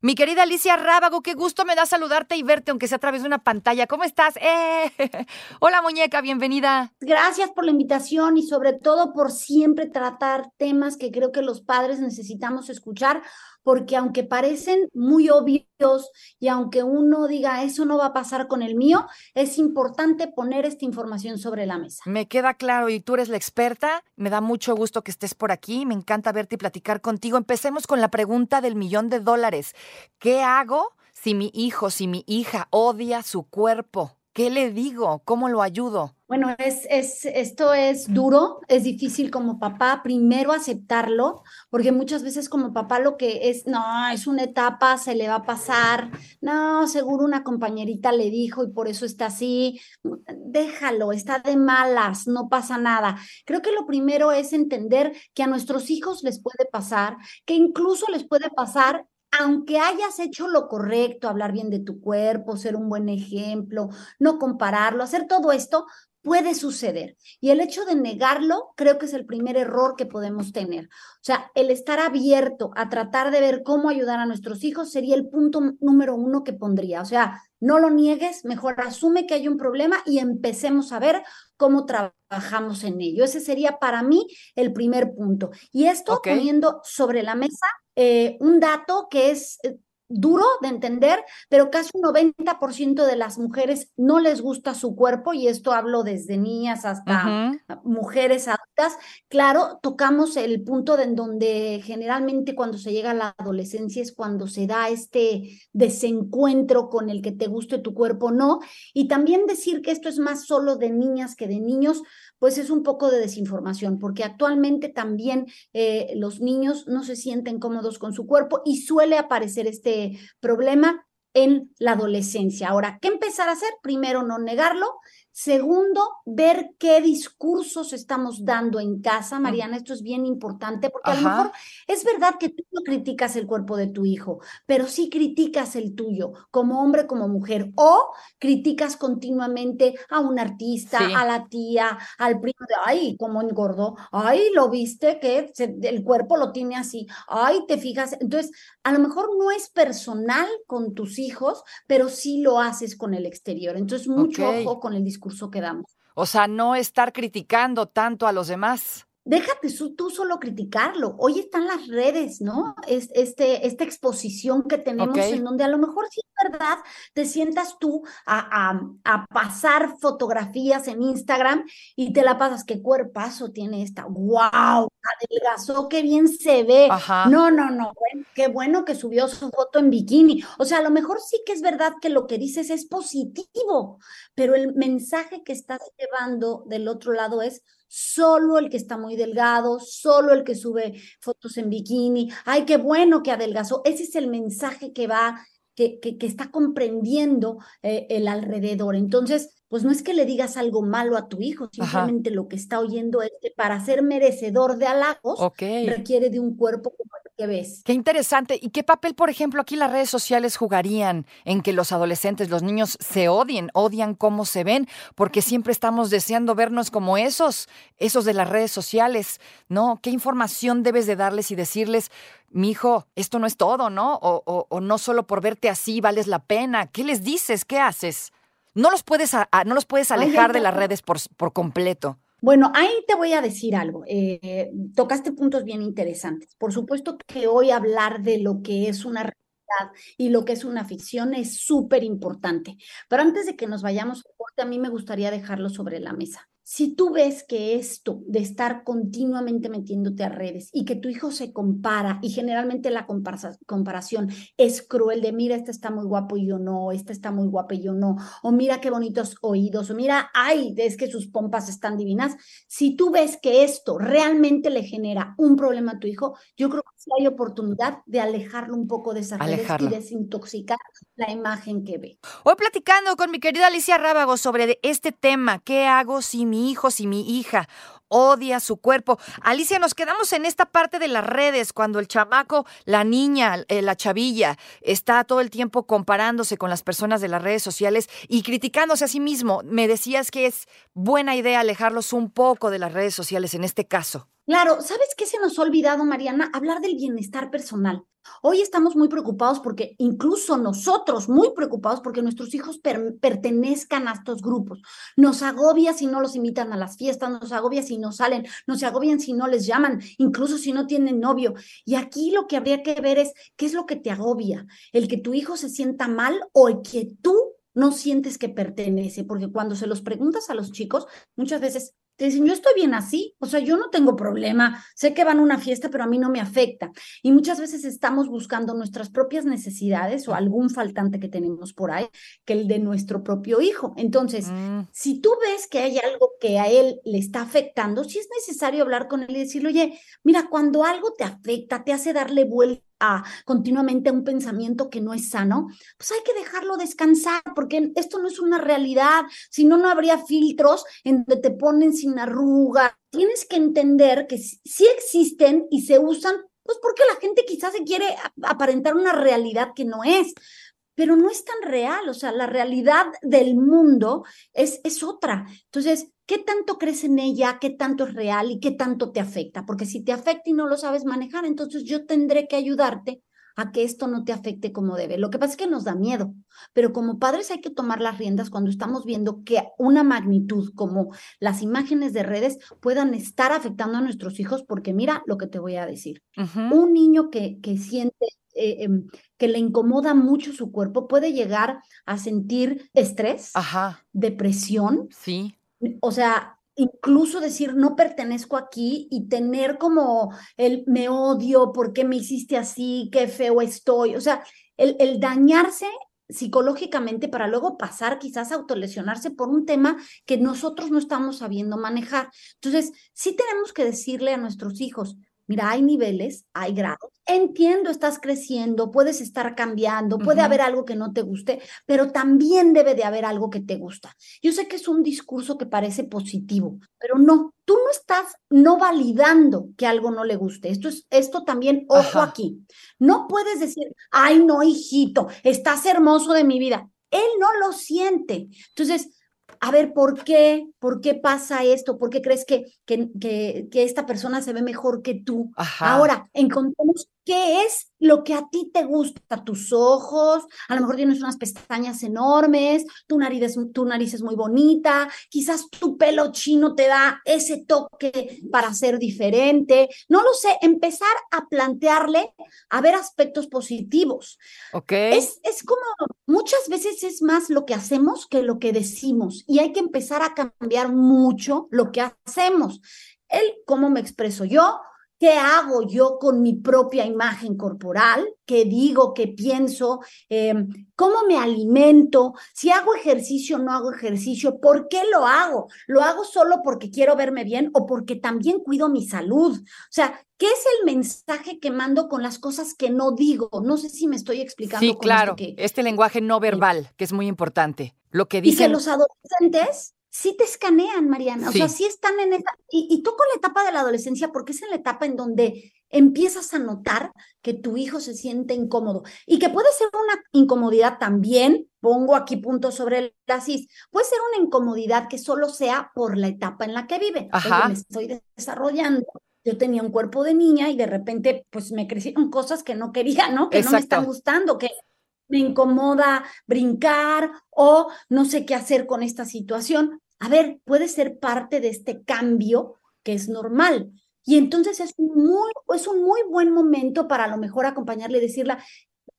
Mi querida Alicia Rábago, qué gusto me da saludarte y verte, aunque sea a través de una pantalla. ¿Cómo estás? ¡Eh! Hola, muñeca, bienvenida. Gracias por la invitación y sobre todo por siempre tratar temas que creo que los padres necesitamos escuchar, porque aunque parecen muy obvios y aunque uno diga eso no va a pasar con el mío, es importante poner esta información sobre la mesa. Me queda claro y tú eres la experta. Me da mucho gusto que estés por aquí. Me encanta verte y platicar contigo. Empecemos con la pregunta del millón de dólares. ¿Qué hago si mi hijo, si mi hija odia su cuerpo? ¿Qué le digo? ¿Cómo lo ayudo? Bueno, es, es, esto es duro, es difícil como papá primero aceptarlo, porque muchas veces como papá lo que es, no, es una etapa, se le va a pasar, no, seguro una compañerita le dijo y por eso está así, déjalo, está de malas, no pasa nada. Creo que lo primero es entender que a nuestros hijos les puede pasar, que incluso les puede pasar aunque hayas hecho lo correcto, hablar bien de tu cuerpo, ser un buen ejemplo, no compararlo, hacer todo esto, puede suceder. Y el hecho de negarlo creo que es el primer error que podemos tener. O sea, el estar abierto a tratar de ver cómo ayudar a nuestros hijos sería el punto número uno que pondría. O sea, no lo niegues, mejor asume que hay un problema y empecemos a ver cómo trabajamos en ello. Ese sería para mí el primer punto. Y esto poniendo sobre la mesa eh, un dato que es eh, duro de entender, pero casi un 90% de las mujeres no les gusta su cuerpo, y esto hablo desde niñas hasta mujeres adultas. Claro, tocamos el punto de en donde generalmente cuando se llega a la adolescencia es cuando se da este desencuentro con el que te guste tu cuerpo, no. Y también decir que esto es más solo de niñas que de niños, pues es un poco de desinformación, porque actualmente también eh, los niños no se sienten cómodos con su cuerpo y suele aparecer este problema en la adolescencia. Ahora, ¿qué empezar a hacer? Primero, no negarlo. Segundo, ver qué discursos estamos dando en casa. Mariana, esto es bien importante porque a lo mejor es verdad que tú no criticas el cuerpo de tu hijo, pero sí criticas el tuyo, como hombre, como mujer, o criticas continuamente a un artista, a la tía, al primo de, ay, cómo engordó, ay, lo viste que el cuerpo lo tiene así, ay, te fijas. Entonces, a lo mejor no es personal con tus hijos, pero sí lo haces con el exterior. Entonces, mucho ojo con el discurso O sea, no estar criticando tanto a los demás. Déjate tú solo criticarlo. Hoy están las redes, ¿no? Es, este, esta exposición que tenemos en donde a lo mejor sí es verdad, te sientas tú a, a, pasar fotografías en Instagram y te la pasas. ¿Qué cuerpazo tiene esta? ¡Wow! Adelgazó, qué bien se ve. No, no, no. qué bueno que subió su foto en bikini. O sea, a lo mejor sí que es verdad que lo que dices es positivo, pero el mensaje que estás llevando del otro lado es solo el que está muy delgado, solo el que sube fotos en bikini, ay, qué bueno que adelgazó. Ese es el mensaje que va, que, que, está comprendiendo eh, el alrededor. Entonces, pues no es que le digas algo malo a tu hijo, simplemente lo que está oyendo es que para ser merecedor de halagos requiere de un cuerpo como el que ves. Qué interesante. ¿Y qué papel, por ejemplo, aquí las redes sociales jugarían en que los adolescentes, los niños se odien, odian cómo se ven, porque siempre estamos deseando vernos como esos, esos de las redes sociales, ¿no? ¿Qué información debes de darles y decirles, mi hijo, esto no es todo, ¿no? O, o no solo por verte así vales la pena. ¿Qué les dices? ¿Qué haces? No los puedes, no los puedes alejar de las redes por, por completo. Bueno, ahí te voy a decir algo. Eh, tocaste puntos bien interesantes. Por supuesto que hoy hablar de lo que es una realidad y lo que es una ficción es súper importante. Pero antes de que nos vayamos a mí me gustaría dejarlo sobre la mesa. Si tú ves que esto de estar continuamente metiéndote a redes y que tu hijo se compara y generalmente la comparación es cruel de mira, este está muy guapo y yo no, este está muy guapo y yo no, o mira qué bonitos oídos, o mira, ay, es que sus pompas están divinas. Si tú ves que esto realmente le genera un problema a tu hijo, yo creo que sí hay oportunidad de alejarlo un poco de esas redes y desintoxicar la imagen que ve. Hoy platicando con mi querida Alicia Rábago sobre este tema, ¿qué hago si mi mi hijo, si mi hija odia su cuerpo. Alicia, nos quedamos en esta parte de las redes, cuando el chamaco, la niña, eh, la chavilla, está todo el tiempo comparándose con las personas de las redes sociales y criticándose a sí mismo. Me decías que es buena idea alejarlos un poco de las redes sociales en este caso. Claro, ¿sabes qué se nos ha olvidado, Mariana? Hablar del bienestar personal. Hoy estamos muy preocupados porque incluso nosotros muy preocupados porque nuestros hijos pertenezcan a estos grupos. Nos agobia si no los invitan a las fiestas, nos agobia si no salen, nos agobian si no les llaman, incluso si no tienen novio. Y aquí lo que habría que ver es qué es lo que te agobia, el que tu hijo se sienta mal o el que tú no sientes que pertenece, porque cuando se los preguntas a los chicos, muchas veces te dicen, yo estoy bien así, o sea, yo no tengo problema, sé que van a una fiesta, pero a mí no me afecta. Y muchas veces estamos buscando nuestras propias necesidades o algún faltante que tenemos por ahí, que el de nuestro propio hijo. Entonces, mm. si tú ves que hay algo que a él le está afectando, si es necesario hablar con él y decirle, oye, mira, cuando algo te afecta, te hace darle vuelta a continuamente un pensamiento que no es sano, pues hay que dejarlo descansar, porque esto no es una realidad, si no, no habría filtros en donde te ponen sin arruga. Tienes que entender que sí existen y se usan, pues porque la gente quizás se quiere aparentar una realidad que no es pero no es tan real, o sea, la realidad del mundo es, es otra. Entonces, ¿qué tanto crees en ella? ¿Qué tanto es real? ¿Y qué tanto te afecta? Porque si te afecta y no lo sabes manejar, entonces yo tendré que ayudarte a que esto no te afecte como debe. Lo que pasa es que nos da miedo, pero como padres hay que tomar las riendas cuando estamos viendo que una magnitud como las imágenes de redes puedan estar afectando a nuestros hijos, porque mira lo que te voy a decir. Un niño que, que siente eh, em, que le incomoda mucho su cuerpo, puede llegar a sentir estrés, depresión. Sí. O sea, incluso decir no pertenezco aquí y tener como el me odio, ¿por qué me hiciste así? Qué feo estoy. O sea, el, el dañarse psicológicamente para luego pasar quizás a autolesionarse por un tema que nosotros no estamos sabiendo manejar. Entonces, sí tenemos que decirle a nuestros hijos, Mira, hay niveles, hay grados. Entiendo, estás creciendo, puedes estar cambiando, puede haber algo que no te guste, pero también debe de haber algo que te gusta. Yo sé que es un discurso que parece positivo, pero no, tú no estás no validando que algo no le guste. Esto es esto también ojo aquí. No puedes decir, "Ay, no, hijito, estás hermoso de mi vida." Él no lo siente. Entonces, a ver, ¿por qué? ¿Por qué pasa esto? ¿Por qué crees que, que, que, esta persona se ve mejor que tú? Ahora, encontremos qué es lo que a ti te gusta, tus ojos, a lo mejor tienes unas pestañas enormes, tu nariz es, tu nariz es muy bonita, quizás tu pelo chino te da ese toque para ser diferente, no lo sé, empezar a plantearle a ver aspectos positivos. Ok. Es, es como muchas veces es más lo que hacemos que lo que decimos y hay que empezar a cambiar mucho lo que hacemos. El cómo me expreso yo, ¿Qué hago yo con mi propia imagen corporal? ¿Qué digo? ¿Qué pienso? Em, ¿Cómo me alimento? Si hago ejercicio o no hago ejercicio, ¿por qué lo hago? ¿Lo hago solo porque quiero verme bien o porque también cuido mi salud? O sea, ¿qué es el mensaje que mando con las cosas que no digo? No sé si me estoy explicando. Sí, claro. este lenguaje no verbal, que es muy importante. Lo que dicen. Y que los adolescentes sí te escanean, Mariana. O sea, sí están en esa. Y, toco la etapa de la adolescencia porque es en la etapa en donde empiezas a notar que tu hijo se siente incómodo y que puede ser una incomodidad también, pongo aquí puntos sobre la CIS, puede ser una incomodidad que solo sea por la etapa en la que vive. Ajá. me estoy desarrollando. Yo tenía un cuerpo de niña y de repente pues me crecieron cosas que no quería, ¿no? Que no me están gustando, que me incomoda brincar o no sé qué hacer con esta situación. A ver, puede ser parte de este cambio que es normal. Y entonces es muy, es un muy buen momento para a lo mejor acompañarle y decirle,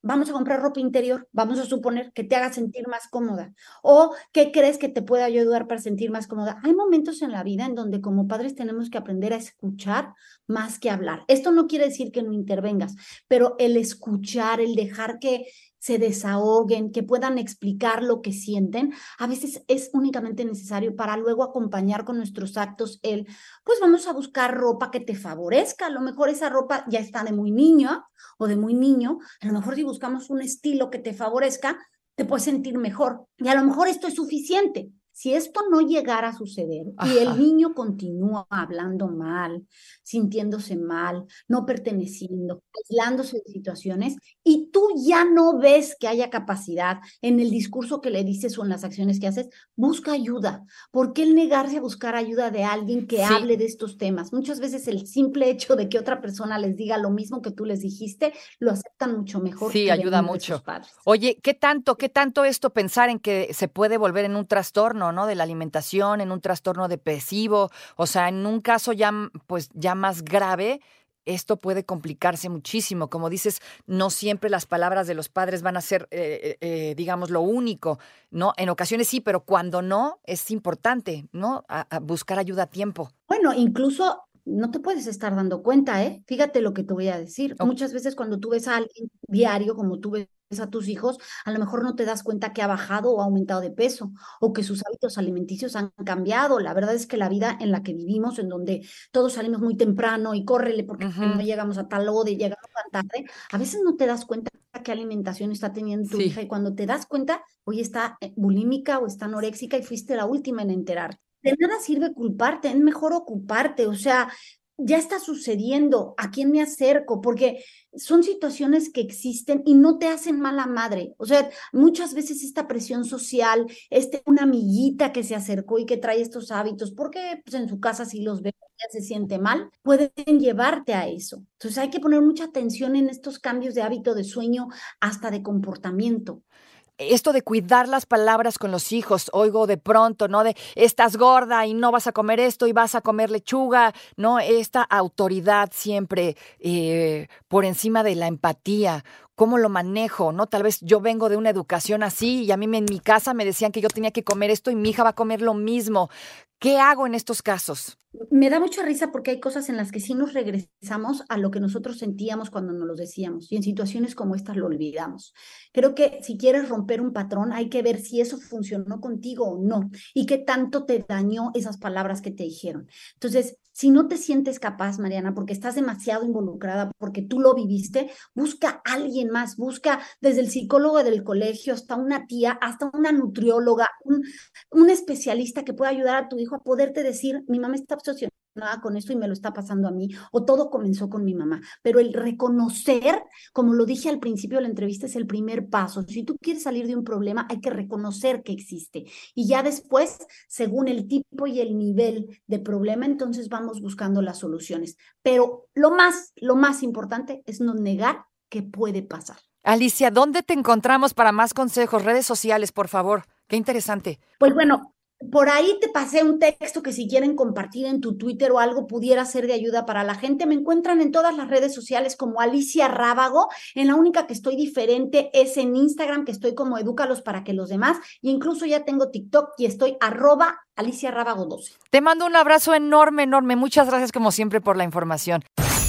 vamos a comprar ropa interior, vamos a suponer que te haga sentir más cómoda o qué crees que te puede ayudar para sentir más cómoda. Hay momentos en la vida en donde como padres tenemos que aprender a escuchar más que hablar. Esto no quiere decir que no intervengas, pero el escuchar, el dejar que se desahoguen, que puedan explicar lo que sienten, a veces es únicamente necesario para luego acompañar con nuestros actos el, pues vamos a buscar ropa que te favorezca, a lo mejor esa ropa ya está de muy niño o de muy niño, a lo mejor si buscamos un estilo que te favorezca, te puedes sentir mejor. Y a lo mejor esto es suficiente. Si esto no llegara a suceder y el niño continúa hablando mal, sintiéndose mal, no perteneciendo, aislándose de situaciones, y tú ya no ves que haya capacidad en el discurso que le dices o en las acciones que haces, busca ayuda. ¿Por qué el negarse a buscar ayuda de alguien que hable de estos temas? Muchas veces el simple hecho de que otra persona les diga lo mismo que tú les dijiste, lo aceptan mucho mejor. Sí, ayuda mucho. Oye, ¿qué tanto, qué tanto esto pensar en que se puede volver en un trastorno? ¿No? De la alimentación, en un trastorno depresivo, o sea, en un caso ya, pues, ya más grave, esto puede complicarse muchísimo. Como dices, no siempre las palabras de los padres van a ser, eh, eh, eh, digamos, lo único, ¿no? En ocasiones sí, pero cuando no, es importante, ¿no? buscar ayuda a tiempo. Bueno, incluso no te puedes estar dando cuenta, ¿eh? Fíjate lo que te voy a decir. Muchas veces cuando tú ves a alguien diario, como tú ves a tus hijos, a lo mejor no te das cuenta que ha bajado o ha aumentado de peso o que sus hábitos alimenticios han cambiado. La verdad es que la vida en la que vivimos, en donde todos salimos muy temprano y córrele porque no llegamos a tal hora y llegamos tan tarde, a veces no te das cuenta qué alimentación está teniendo tu hija y cuando te das cuenta, hoy está eh, bulímica o está anoréxica y fuiste la última en enterarte. De nada sirve culparte, es mejor ocuparte, o sea, ya está sucediendo, ¿a quién me acerco? Porque son situaciones que existen y no te hacen mala madre. O sea, muchas veces esta presión social, este, una amiguita que se acercó y que trae estos hábitos, porque pues, en su casa si los ve ya se siente mal, pueden llevarte a eso. Entonces hay que poner mucha atención en estos cambios de hábito de sueño hasta de comportamiento esto de cuidar las palabras con los hijos, oigo de pronto, ¿no? De estás gorda y no vas a comer esto y vas a comer lechuga, ¿no? Esta autoridad siempre eh, por encima de la empatía. ¿Cómo lo manejo? ¿No? Tal vez yo vengo de una educación así y a mí en mi casa me decían que yo tenía que comer esto y mi hija va a comer lo mismo. ¿Qué hago en estos casos? Me da mucha risa porque hay cosas en las que sí nos regresamos a lo que nosotros sentíamos cuando nos lo decíamos y en situaciones como estas lo olvidamos. Creo que si quieres romper un patrón hay que ver si eso funcionó contigo o no y qué tanto te dañó esas palabras que te dijeron. Entonces, si no te sientes capaz, Mariana, porque estás demasiado involucrada, porque tú lo viviste, busca a alguien más, busca desde el psicólogo del colegio hasta una tía, hasta una nutrióloga, un, especialista que pueda ayudar a tu hijo a poderte decir, mi mamá está obsesionada con esto y me lo está pasando a mí, o todo comenzó con mi mamá. Pero el reconocer, como lo dije al principio de la entrevista, es el primer paso. Si tú quieres salir de un problema, hay que reconocer que existe. Y ya después, según el tipo y el nivel de problema, entonces vamos buscando las soluciones. Pero lo más, lo más importante es no negar que puede pasar. Alicia, ¿dónde te encontramos para más consejos? Redes sociales, por favor. Qué interesante. Pues bueno, por ahí te pasé un texto que si quieren compartir en tu Twitter o algo pudiera ser de ayuda para la gente. Me encuentran en todas las redes sociales como Alicia Rábago. En la única que estoy diferente es en Instagram, que estoy como Edúcalos para que los demás. Y incluso ya tengo TikTok y estoy arroba Alicia Rábago 12. Te mando un abrazo enorme, enorme. Muchas gracias como siempre por la información.